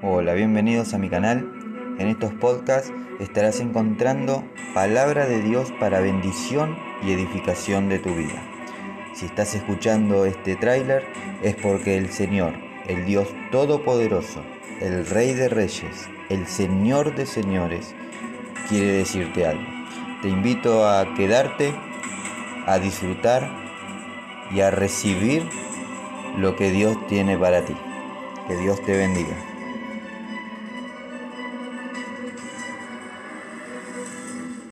Hola, bienvenidos a mi canal. En estos podcasts estarás encontrando palabra de Dios para bendición y edificación de tu vida. Si estás escuchando este tráiler es porque el Señor, el Dios Todopoderoso, el Rey de Reyes, el Señor de Señores, quiere decirte algo. Te invito a quedarte, a disfrutar y a recibir lo que Dios tiene para ti. Que Dios te bendiga.